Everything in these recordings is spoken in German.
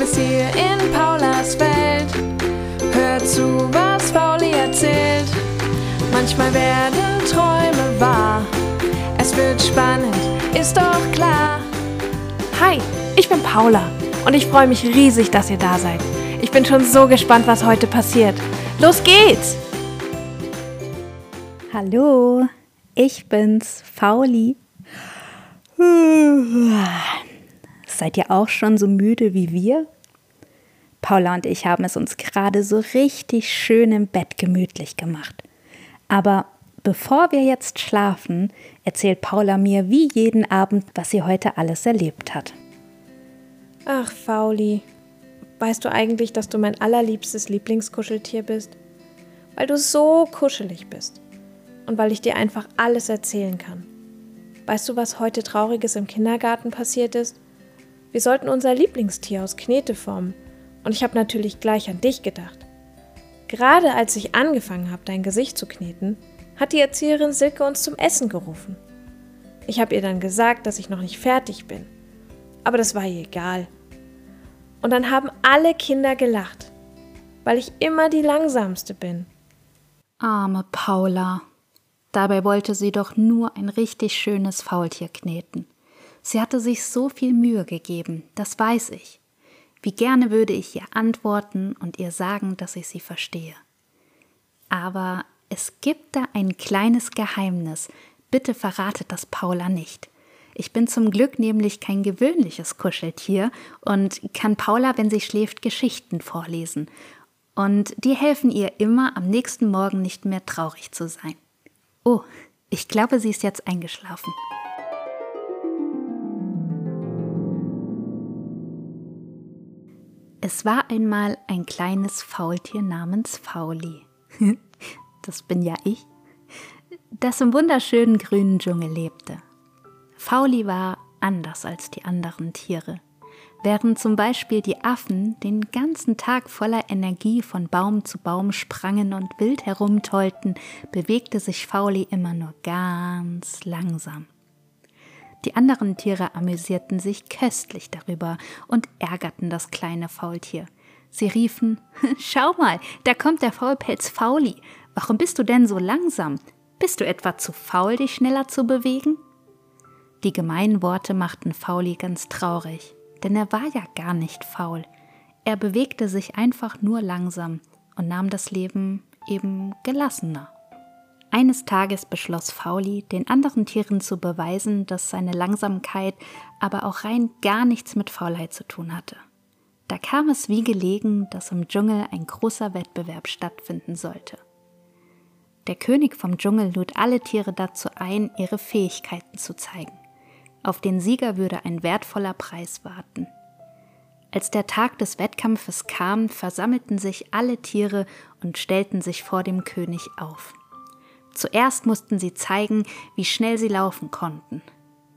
bist hier in Paulas Welt. Hör zu, was Pauli erzählt. Manchmal werden Träume wahr. Es wird spannend, ist doch klar. Hi, ich bin Paula und ich freue mich riesig, dass ihr da seid. Ich bin schon so gespannt, was heute passiert. Los geht's! Hallo, ich bin's, Fauli. Seid ihr auch schon so müde wie wir? Paula und ich haben es uns gerade so richtig schön im Bett gemütlich gemacht. Aber bevor wir jetzt schlafen, erzählt Paula mir wie jeden Abend, was sie heute alles erlebt hat. Ach, Fauli, weißt du eigentlich, dass du mein allerliebstes Lieblingskuscheltier bist? Weil du so kuschelig bist und weil ich dir einfach alles erzählen kann. Weißt du, was heute Trauriges im Kindergarten passiert ist? Wir sollten unser Lieblingstier aus Knete formen und ich habe natürlich gleich an dich gedacht. Gerade als ich angefangen habe, dein Gesicht zu kneten, hat die Erzieherin Silke uns zum Essen gerufen. Ich habe ihr dann gesagt, dass ich noch nicht fertig bin. Aber das war ihr egal. Und dann haben alle Kinder gelacht, weil ich immer die langsamste bin. Arme Paula. Dabei wollte sie doch nur ein richtig schönes Faultier kneten. Sie hatte sich so viel Mühe gegeben, das weiß ich. Wie gerne würde ich ihr antworten und ihr sagen, dass ich sie verstehe. Aber es gibt da ein kleines Geheimnis. Bitte verratet das Paula nicht. Ich bin zum Glück nämlich kein gewöhnliches Kuscheltier und kann Paula, wenn sie schläft, Geschichten vorlesen. Und die helfen ihr immer, am nächsten Morgen nicht mehr traurig zu sein. Oh, ich glaube, sie ist jetzt eingeschlafen. Es war einmal ein kleines Faultier namens Fauli. das bin ja ich, das im wunderschönen grünen Dschungel lebte. Fauli war anders als die anderen Tiere. Während zum Beispiel die Affen den ganzen Tag voller Energie von Baum zu Baum sprangen und wild herumtollten, bewegte sich Fauli immer nur ganz langsam. Die anderen Tiere amüsierten sich köstlich darüber und ärgerten das kleine Faultier. Sie riefen Schau mal, da kommt der Faulpelz Fauli. Warum bist du denn so langsam? Bist du etwa zu faul, dich schneller zu bewegen? Die gemeinen Worte machten Fauli ganz traurig denn er war ja gar nicht faul. Er bewegte sich einfach nur langsam und nahm das Leben eben gelassener. Eines Tages beschloss Fauli, den anderen Tieren zu beweisen, dass seine Langsamkeit aber auch rein gar nichts mit Faulheit zu tun hatte. Da kam es wie gelegen, dass im Dschungel ein großer Wettbewerb stattfinden sollte. Der König vom Dschungel lud alle Tiere dazu ein, ihre Fähigkeiten zu zeigen. Auf den Sieger würde ein wertvoller Preis warten. Als der Tag des Wettkampfes kam, versammelten sich alle Tiere und stellten sich vor dem König auf. Zuerst mussten sie zeigen, wie schnell sie laufen konnten.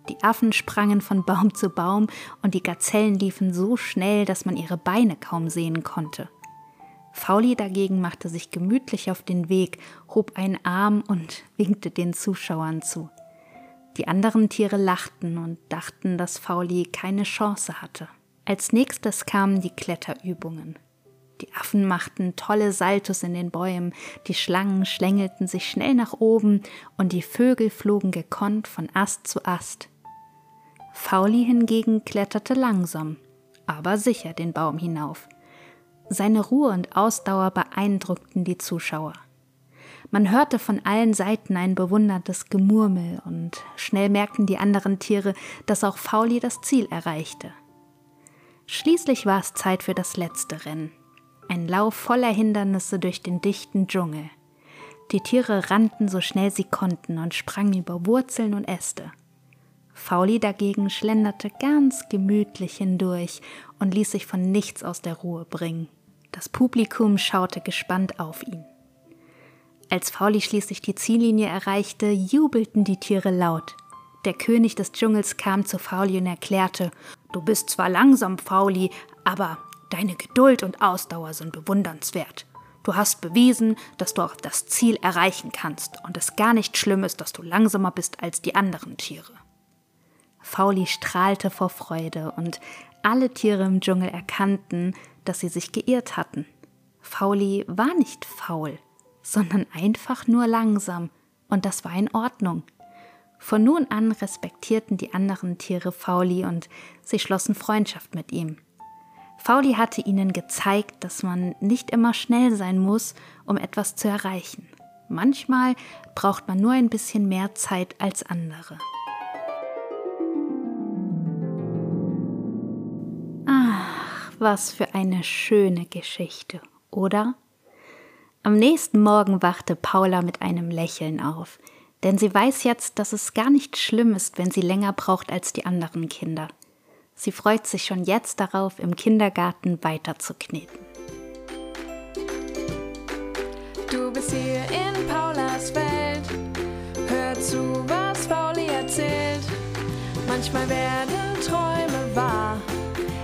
Die Affen sprangen von Baum zu Baum und die Gazellen liefen so schnell, dass man ihre Beine kaum sehen konnte. Fauli dagegen machte sich gemütlich auf den Weg, hob einen Arm und winkte den Zuschauern zu. Die anderen Tiere lachten und dachten, dass Fauli keine Chance hatte. Als nächstes kamen die Kletterübungen. Die Affen machten tolle Saltos in den Bäumen, die Schlangen schlängelten sich schnell nach oben und die Vögel flogen gekonnt von Ast zu Ast. Fauli hingegen kletterte langsam, aber sicher den Baum hinauf. Seine Ruhe und Ausdauer beeindruckten die Zuschauer. Man hörte von allen Seiten ein bewunderndes Gemurmel und schnell merkten die anderen Tiere, dass auch Fauli das Ziel erreichte. Schließlich war es Zeit für das letzte Rennen. Ein Lauf voller Hindernisse durch den dichten Dschungel. Die Tiere rannten so schnell sie konnten und sprangen über Wurzeln und Äste. Fauli dagegen schlenderte ganz gemütlich hindurch und ließ sich von nichts aus der Ruhe bringen. Das Publikum schaute gespannt auf ihn. Als Fauli schließlich die Ziellinie erreichte, jubelten die Tiere laut. Der König des Dschungels kam zu Fauli und erklärte: Du bist zwar langsam, Fauli, aber deine Geduld und Ausdauer sind bewundernswert. Du hast bewiesen, dass du auch das Ziel erreichen kannst und es gar nicht schlimm ist, dass du langsamer bist als die anderen Tiere. Fauli strahlte vor Freude und alle Tiere im Dschungel erkannten, dass sie sich geirrt hatten. Fauli war nicht faul, sondern einfach nur langsam, und das war in Ordnung. Von nun an respektierten die anderen Tiere Fauli und sie schlossen Freundschaft mit ihm. Fauli hatte ihnen gezeigt, dass man nicht immer schnell sein muss, um etwas zu erreichen. Manchmal braucht man nur ein bisschen mehr Zeit als andere. Ach, was für eine schöne Geschichte, oder? Am nächsten Morgen wachte Paula mit einem Lächeln auf, denn sie weiß jetzt, dass es gar nicht schlimm ist, wenn sie länger braucht als die anderen Kinder. Sie freut sich schon jetzt darauf, im Kindergarten weiterzukneten. Du bist hier in Paulas Welt. Hör zu, was Pauli erzählt. Manchmal werden Träume wahr.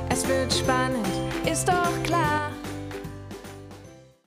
Es wird spannend, ist doch klar.